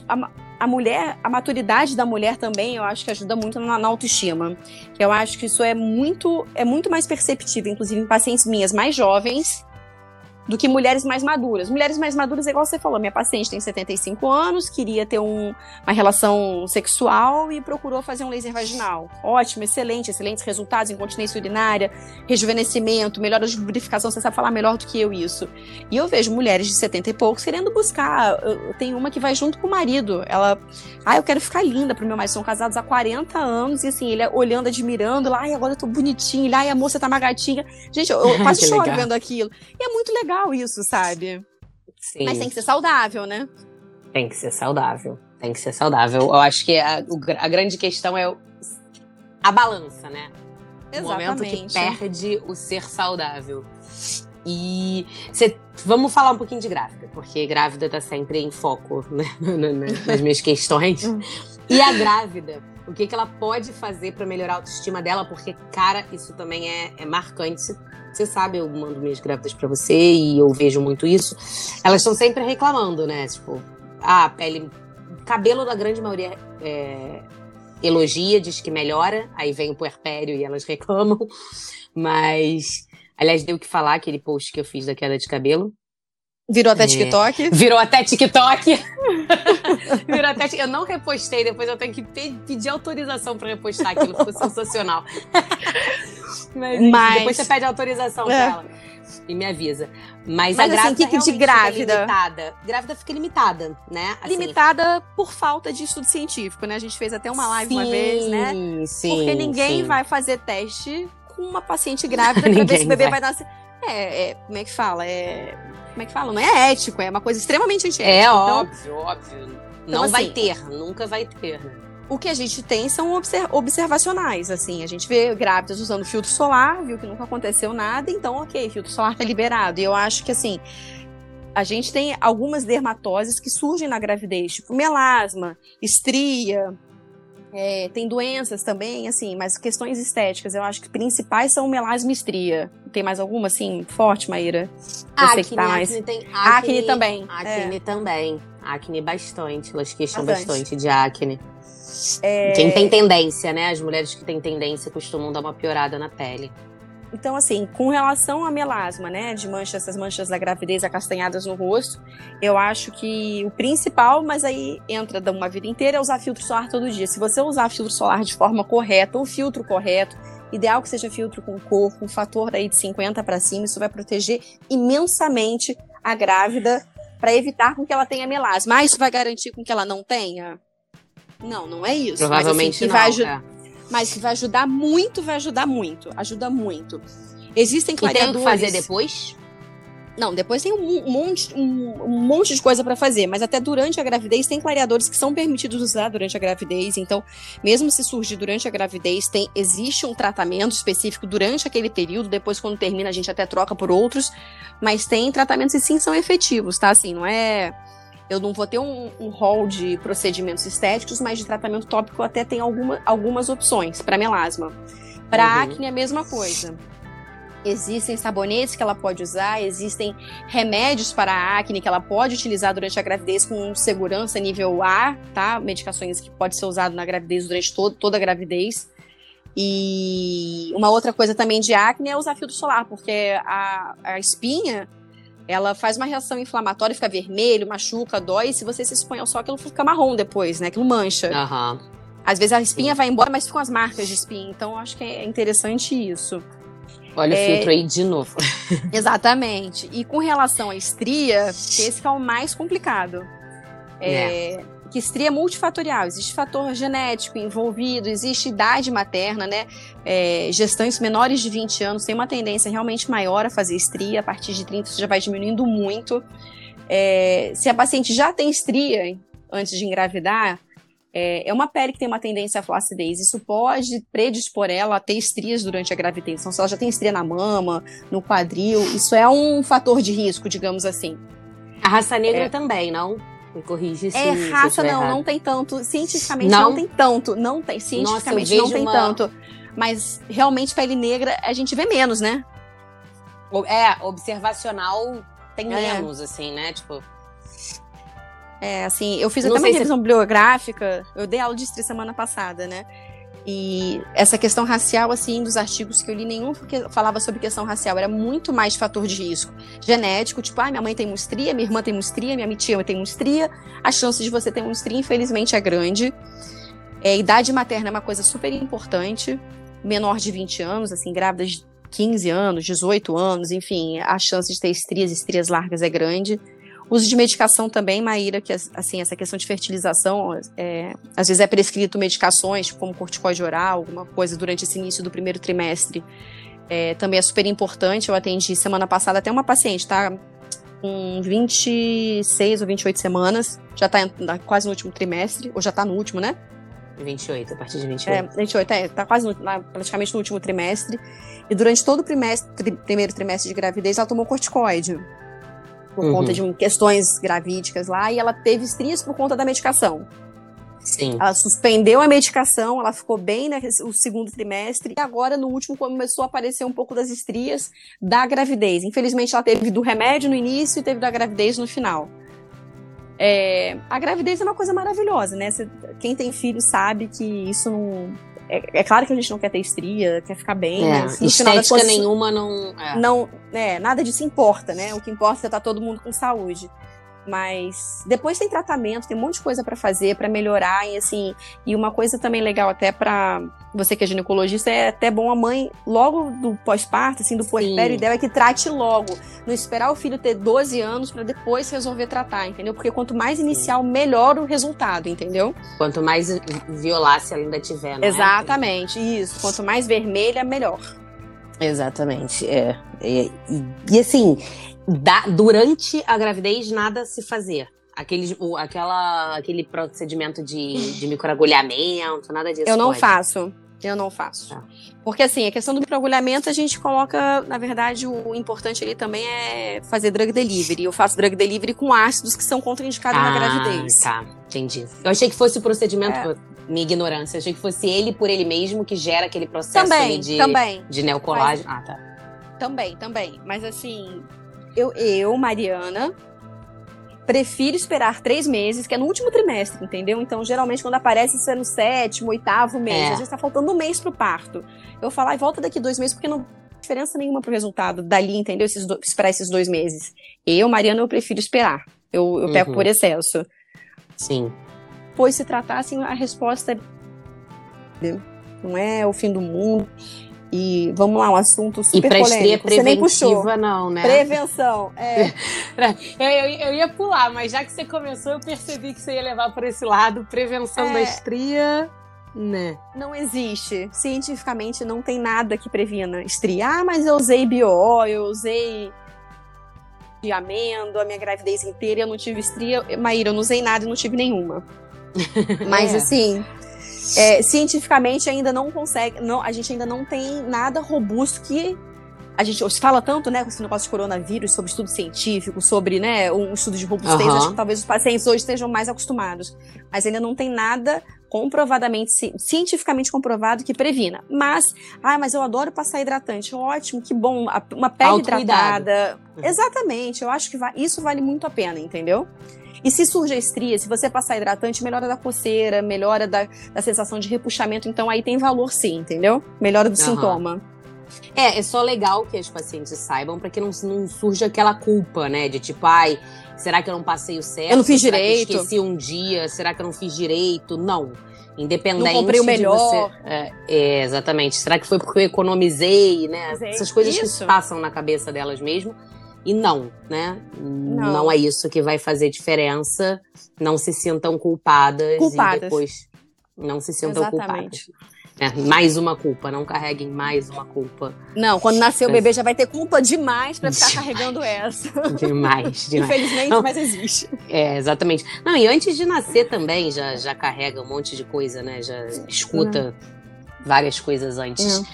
a, a mulher, a maturidade da mulher também, eu acho que ajuda muito na, na, autoestima. Eu acho que isso é muito, é muito mais perceptível, inclusive em pacientes minhas mais jovens, do que mulheres mais maduras. Mulheres mais maduras, igual você falou, minha paciente tem 75 anos, queria ter um, uma relação sexual e procurou fazer um laser vaginal. Ótimo, excelente, excelentes resultados, incontinência urinária, rejuvenescimento, melhora de lubrificação, você sabe falar melhor do que eu isso. E eu vejo mulheres de 70 e poucos querendo buscar. Tem uma que vai junto com o marido. Ela, ah, eu quero ficar linda pro meu marido. São casados há 40 anos e assim, ele olhando, admirando, lá, ai, agora eu tô bonitinho, lá, e a moça tá uma gatinha. Gente, eu, eu quase choro legal. vendo aquilo. E é muito legal isso, sabe? Sim. Mas tem que ser saudável, né? Tem que ser saudável. Tem que ser saudável. Eu acho que a, a grande questão é a balança, né? Exatamente. O momento que perde o ser saudável. E cê, vamos falar um pouquinho de grávida, porque grávida tá sempre em foco né? nas minhas questões. E a grávida, o que, que ela pode fazer para melhorar a autoestima dela? Porque, cara, isso também é, é marcante. Você sabe, eu mando minhas grávidas para você e eu vejo muito isso. Elas estão sempre reclamando, né? Tipo, a ah, pele. Cabelo da grande maioria é, elogia, diz que melhora, aí vem o puerpério e elas reclamam. Mas, aliás, deu o que falar aquele post que eu fiz da queda de cabelo. Virou até é. TikTok? Virou até TikTok. Virou até Eu não repostei, depois eu tenho que pedir autorização para repostar aquilo, ficou sensacional. Mas, Mas, depois você pede autorização é. pra ela e me avisa. Mas, Mas a assim, grávida assim, que de grávida? Fica limitada. Grávida fica limitada, né? Assim, limitada por falta de estudo científico, né? A gente fez até uma live sim, uma vez, né? Sim, Porque ninguém sim. vai fazer teste com uma paciente grávida pra ver se o bebê vai, vai nascer. É, é, como é que fala? É como é que fala? Não é ético, é uma coisa extremamente antiética. É então, óbvio, óbvio. Então, não assim, vai ter, nunca vai ter. O que a gente tem são observacionais, assim. A gente vê grávidas usando filtro solar, viu que nunca aconteceu nada, então, ok, filtro solar tá liberado. E eu acho que, assim, a gente tem algumas dermatoses que surgem na gravidez, tipo melasma, estria, é, tem doenças também, assim, mas questões estéticas, eu acho que principais são melasma e estria. Tem mais alguma, assim, forte, Maíra? Acne, que tá mais... acne, tem, acne, acne também. Acne é. também. Acne bastante, elas queixam bastante, bastante de acne. É... Quem tem tendência, né? As mulheres que têm tendência costumam dar uma piorada na pele. Então, assim, com relação a melasma, né, de manchas, essas manchas da gravidez acastanhadas no rosto, eu acho que o principal, mas aí entra de uma vida inteira, é usar filtro solar todo dia. Se você usar filtro solar de forma correta, ou filtro correto, ideal que seja filtro com cor, com fator aí de 50 para cima, isso vai proteger imensamente a grávida para evitar com que ela tenha melasma. Mas isso vai garantir com que ela não tenha? Não, não é isso. Provavelmente mas, assim, não. Vai é mas que vai ajudar muito, vai ajudar muito. Ajuda muito. Existem clareadores. E tem que fazer depois? Não, depois tem um monte, um, um monte de coisa para fazer, mas até durante a gravidez tem clareadores que são permitidos usar durante a gravidez. Então, mesmo se surgir durante a gravidez, tem existe um tratamento específico durante aquele período. Depois, quando termina, a gente até troca por outros, mas tem tratamentos e sim são efetivos, tá? Assim, não é eu não vou ter um, um hall de procedimentos estéticos, mas de tratamento tópico até tem alguma, algumas opções para melasma. Para uhum. acne, a mesma coisa. Existem sabonetes que ela pode usar, existem remédios para a acne que ela pode utilizar durante a gravidez com segurança nível A, tá? Medicações que pode ser usado na gravidez durante todo, toda a gravidez. E uma outra coisa também de acne é usar filtro solar, porque a, a espinha ela faz uma reação inflamatória, fica vermelho, machuca, dói, e se você se expõe ao sol, aquilo fica marrom depois, né? Aquilo mancha. Uhum. Às vezes a espinha Sim. vai embora, mas ficam as marcas de espinha. Então, eu acho que é interessante isso. Olha é... o filtro aí de novo. Exatamente. E com relação à estria, esse é o mais complicado. É, é que estria é multifatorial. Existe fator genético envolvido, existe idade materna, né? É, gestantes menores de 20 anos têm uma tendência realmente maior a fazer estria, a partir de 30 isso já vai diminuindo muito. É, se a paciente já tem estria antes de engravidar, é, é, uma pele que tem uma tendência à flacidez. Isso pode predispor ela a ter estrias durante a gravidez. Então, se ela já tem estria na mama, no quadril, isso é um fator de risco, digamos assim. A raça negra é. também, não? Me corrige se É raça, não, errado. não tem tanto. Cientificamente não, não tem tanto. Não tem. Cientificamente Nossa, não tem uma... tanto. Mas realmente pele negra a gente vê menos, né? É, observacional tem é. menos, assim, né? Tipo. É, assim, eu fiz até uma revisão se... bibliográfica. Eu dei aula de estria semana passada, né? E essa questão racial, assim, dos artigos que eu li, nenhum falava sobre questão racial, era muito mais fator de risco. Genético, tipo, ah, minha mãe tem mustria, minha irmã tem mustria, minha tia tem mustria, a chance de você ter mustria, infelizmente, é grande. É, idade materna é uma coisa super importante, menor de 20 anos, assim, grávida de 15 anos, 18 anos, enfim, a chance de ter estrias, estrias largas é grande. Uso de medicação também, Maíra, que assim, essa questão de fertilização, é, às vezes é prescrito medicações, tipo, como corticoide oral, alguma coisa durante esse início do primeiro trimestre. É, também é super importante. Eu atendi semana passada até uma paciente, tá? Com 26 ou 28 semanas, já tá quase no último trimestre, ou já tá no último, né? 28, a partir de 28. É, 28, é, tá quase no, praticamente no último trimestre. E durante todo o trimestre, tri, primeiro trimestre de gravidez, ela tomou corticoide por uhum. conta de questões gravídicas lá, e ela teve estrias por conta da medicação. Sim. Ela suspendeu a medicação, ela ficou bem no né, segundo trimestre, e agora no último começou a aparecer um pouco das estrias da gravidez. Infelizmente ela teve do remédio no início e teve da gravidez no final. É, a gravidez é uma coisa maravilhosa, né? quem tem filho sabe que isso não é, é, claro que a gente não quer ter estria, quer ficar bem, é, mas no estética nenhuma não. É. Não, é, nada disso importa, né? O que importa é estar tá todo mundo com saúde. Mas depois tem tratamento, tem um monte de coisa para fazer, para melhorar e assim. E uma coisa também legal até para você que é ginecologista é até bom a mãe logo do pós-parto, assim, do puerpério, ideal é que trate logo, não esperar o filho ter 12 anos para depois resolver tratar, entendeu? Porque quanto mais inicial, melhor o resultado, entendeu? Quanto mais violácea ainda tiver, né? Exatamente, isso. Quanto mais vermelha, melhor. Exatamente, é. E, e, e assim, da, durante a gravidez nada se fazer. Aquele, o, aquela, aquele procedimento de, de microagulhamento, nada disso. Eu não pode. faço. Eu não faço. Tá. Porque, assim, a questão do microagulhamento, a gente coloca, na verdade, o importante ali também é fazer drug delivery. Eu faço drug delivery com ácidos que são contraindicados ah, na gravidez. Tá, entendi. Eu achei que fosse o procedimento. É. Minha ignorância. Eu achei que fosse ele por ele mesmo que gera aquele processo também, de, também. de neocolágeno. Mas, ah, tá. Também, também. Mas assim, eu, eu, Mariana, prefiro esperar três meses, que é no último trimestre, entendeu? Então, geralmente, quando aparece, isso é no sétimo, oitavo mês. É. Às vezes tá faltando um mês pro parto. Eu falo, e volta daqui dois meses, porque não diferença nenhuma pro resultado dali, entendeu? Esses do, esperar esses dois meses. Eu, Mariana, eu prefiro esperar. Eu, eu uhum. pego por excesso. Sim. Pois se tratar, assim, a resposta é. Não é o fim do mundo. E vamos lá, um assunto super e pra polêmico. Você nem puxou. não, né? Prevenção, é. eu, eu, eu, ia pular, mas já que você começou, eu percebi que você ia levar por esse lado. Prevenção é. da estria, né? Não existe. Cientificamente não tem nada que previna estria. Ah, mas eu usei BO, eu usei de amêndoa, a minha gravidez inteira, eu não tive estria. Maíra, eu não usei nada e não tive nenhuma. Mas é. assim, é, cientificamente ainda não consegue, não, a gente ainda não tem nada robusto que a gente se fala tanto, né, com esse negócio de coronavírus, sobre estudo científico, sobre, né, um estudo de robustez, uhum. acho que talvez os pacientes hoje estejam mais acostumados. Mas ainda não tem nada comprovadamente, cientificamente comprovado que previna. Mas, ah, mas eu adoro passar hidratante. Ótimo, que bom, uma pele hidratada. Uhum. Exatamente, eu acho que isso vale muito a pena, entendeu? E se surge a estria, se você passar hidratante, melhora da coceira, melhora da, da sensação de repuxamento. Então aí tem valor sim, entendeu? Melhora do uhum. sintoma. É, é só legal que as pacientes saibam para que não, não surja aquela culpa, né? De tipo, ai, será que eu não passei o certo? Eu não fiz será direito. Que eu esqueci um dia? Será que eu não fiz direito? Não. Independente não comprei o melhor. Você, é, é, exatamente. Será que foi porque eu economizei, né? Essas coisas Isso. que passam na cabeça delas mesmo. E não, né? Não. não. é isso que vai fazer diferença. Não se sintam culpadas, culpadas. e depois não se sintam Exatamente. culpadas. É, mais uma culpa, não carreguem mais uma culpa. Não, quando nascer o bebê já vai ter culpa demais para ficar carregando essa. Demais, demais. Infelizmente, não, mas existe. É, exatamente. Não, e antes de nascer também já, já carrega um monte de coisa, né? Já escuta várias coisas antes. Não.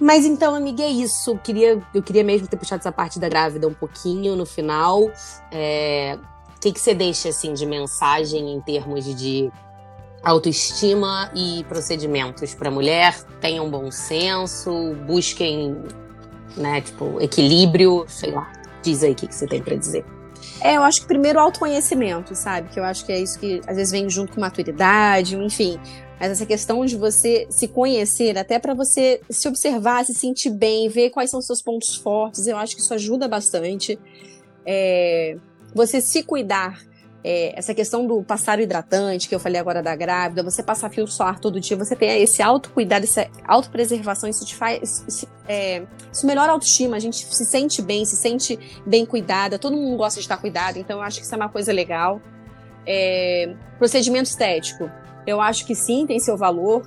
Mas então, amiga, é isso. Eu queria, eu queria mesmo ter puxado essa parte da grávida um pouquinho no final. É, o que, que você deixa assim de mensagem em termos de autoestima e procedimentos para mulher? Tenham bom senso, busquem, né, tipo, equilíbrio, sei lá. Diz aí o que, que você tem para dizer. É, eu acho que primeiro autoconhecimento, sabe? Que eu acho que é isso que às vezes vem junto com maturidade, enfim Mas essa questão de você se conhecer, até para você se observar, se sentir bem, ver quais são seus pontos fortes, eu acho que isso ajuda bastante. É, você se cuidar é, essa questão do passar o hidratante, que eu falei agora da grávida, você passar fio solar todo dia, você tem esse autocuidado, essa autopreservação, isso te faz. Isso, é, isso melhora a autoestima, a gente se sente bem, se sente bem cuidada, todo mundo gosta de estar cuidado, então eu acho que isso é uma coisa legal. É, procedimento estético, eu acho que sim, tem seu valor.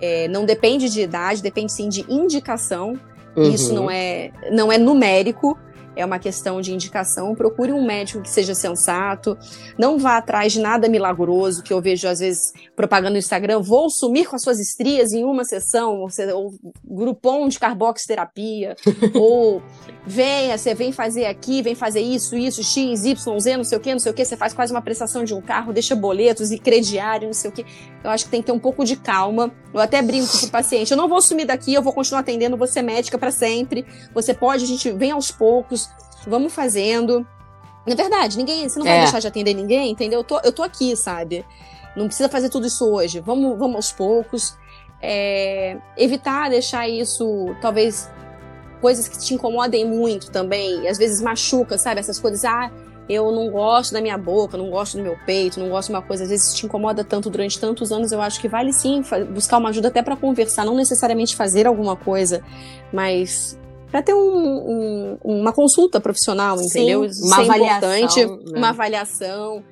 É, não depende de idade, depende sim de indicação. Uhum. Isso não é, não é numérico é uma questão de indicação. Procure um médico que seja sensato. Não vá atrás de nada milagroso, que eu vejo às vezes propaganda no Instagram. Vou sumir com as suas estrias em uma sessão, ou, grupom de carboxterapia, ou venha, você vem fazer aqui, vem fazer isso, isso, X, Y, Z, não sei o que, não sei o que. Você faz quase uma prestação de um carro, deixa boletos e crediário, não sei o que. Eu acho que tem que ter um pouco de calma. Eu até brinco com o paciente. Eu não vou sumir daqui, eu vou continuar atendendo você médica para sempre. Você pode, a gente vem aos poucos vamos fazendo. Na verdade, ninguém, você não é. vai deixar de atender ninguém, entendeu? Eu tô, eu tô aqui, sabe? Não precisa fazer tudo isso hoje. Vamos, vamos aos poucos. É, evitar deixar isso, talvez, coisas que te incomodem muito também. Às vezes machuca, sabe? Essas coisas, ah, eu não gosto da minha boca, não gosto do meu peito, não gosto de uma coisa, às vezes te incomoda tanto durante tantos anos, eu acho que vale sim buscar uma ajuda até para conversar, não necessariamente fazer alguma coisa, mas para ter um, um, uma consulta profissional, entendeu? Sim, uma avaliação, né? uma avaliação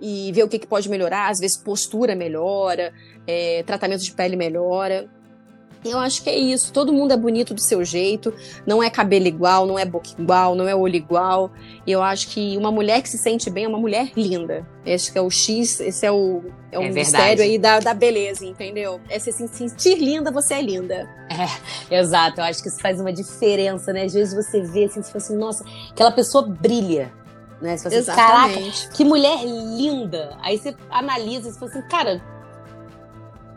e ver o que, que pode melhorar. Às vezes postura melhora, é, tratamento de pele melhora. Eu acho que é isso. Todo mundo é bonito do seu jeito. Não é cabelo igual, não é boca igual, não é olho igual. E eu acho que uma mulher que se sente bem é uma mulher linda. Esse que é o X, esse é o, é o é mistério aí da, da beleza, entendeu? É se sentir linda, você é linda. É, exato. Eu acho que isso faz uma diferença, né? Às vezes você vê assim, você fala assim, nossa, aquela pessoa brilha. Né? Você fala assim, Exatamente. caraca, que mulher linda. Aí você analisa e você fala assim, cara,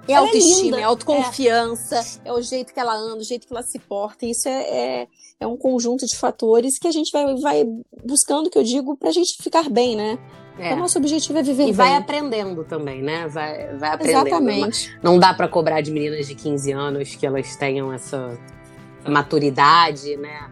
é ela autoestima, é, é autoconfiança, é. é. o jeito que ela anda, o jeito que ela se porta. Isso é, é, é um conjunto de fatores que a gente vai, vai buscando, que eu digo, pra gente ficar bem, né? É. O nosso objetivo é viver e bem. E vai aprendendo também, né? Vai, vai aprendendo. Exatamente. Não dá para cobrar de meninas de 15 anos que elas tenham essa maturidade, né?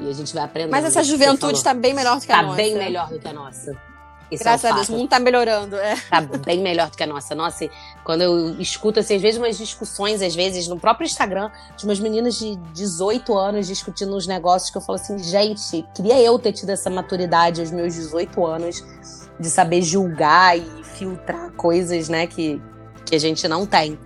E a gente vai aprendendo. Mas essa juventude está bem melhor do que tá a nossa. Está bem melhor do que a nossa. Graças é um a Deus, o mundo tá melhorando. É. Tá bem melhor do que a nossa. Nossa, quando eu escuto, assim, às vezes umas discussões, às vezes, no próprio Instagram, de umas meninas de 18 anos discutindo uns negócios que eu falo assim, gente, queria eu ter tido essa maturidade aos meus 18 anos de saber julgar e filtrar coisas, né, que, que a gente não tem.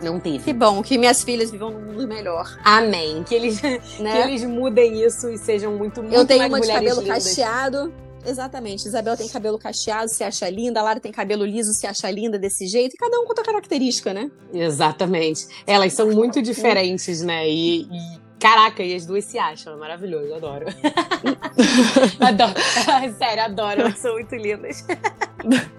Não tive. Que bom, que minhas filhas vivam num mundo melhor. Amém. Que eles, né? que eles mudem isso e sejam muito, muito Eu tenho uma de cabelo lindas. cacheado Exatamente. Isabel tem cabelo cacheado, se acha linda. A Lara tem cabelo liso, se acha linda desse jeito. E cada um com a sua característica, né? Exatamente. Elas são muito diferentes, né? E, e Caraca, e as duas se acham, é maravilhoso, adoro. adoro. Sério, adoro, elas são muito lindas.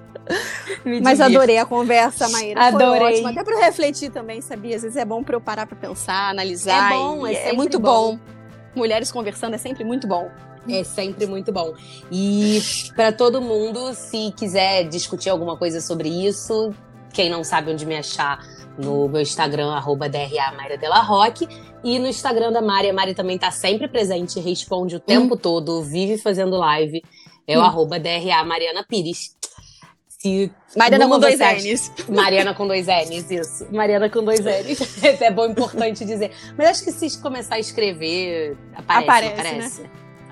Mas adorei a conversa, Maíra. Adorei. Foi ótimo. Até para refletir também, sabia? Às vezes é bom para eu parar para pensar, analisar. É bom, é, é muito bom. bom. Mulheres conversando é sempre muito bom. É sempre muito bom. E para todo mundo, se quiser discutir alguma coisa sobre isso, quem não sabe onde me achar, no meu Instagram, arroba DRA Maria Della Roque. E no Instagram da Mari, a Mari também tá sempre presente, responde o tempo hum. todo, vive fazendo live. É o hum. arroba DRA Mariana Pires. Se Mariana com dois N's. Mariana com dois N's, isso. Mariana com dois N's. é bom, importante dizer. Mas acho que se começar a escrever, aparece, aparece. aparece. Né?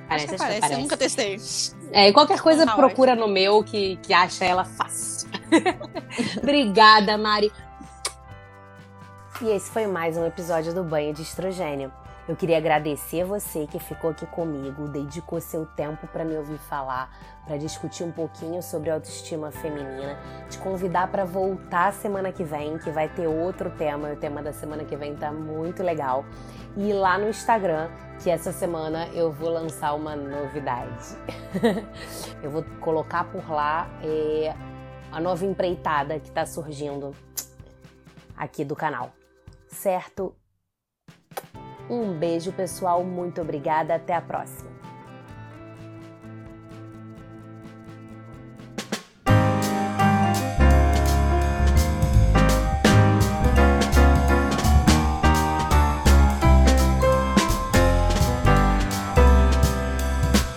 Parece, acho parece. Eu nunca testei. É, qualquer coisa ah, procura no meu que, que acha ela fácil. Obrigada, Mari. E esse foi mais um episódio do Banho de Estrogênio. Eu queria agradecer você que ficou aqui comigo, dedicou seu tempo para me ouvir falar, para discutir um pouquinho sobre autoestima feminina, te convidar para voltar semana que vem, que vai ter outro tema. O tema da semana que vem tá muito legal. E lá no Instagram, que essa semana eu vou lançar uma novidade. eu vou colocar por lá é, a nova empreitada que está surgindo aqui do canal. Certo? Um beijo, pessoal. Muito obrigada. Até a próxima.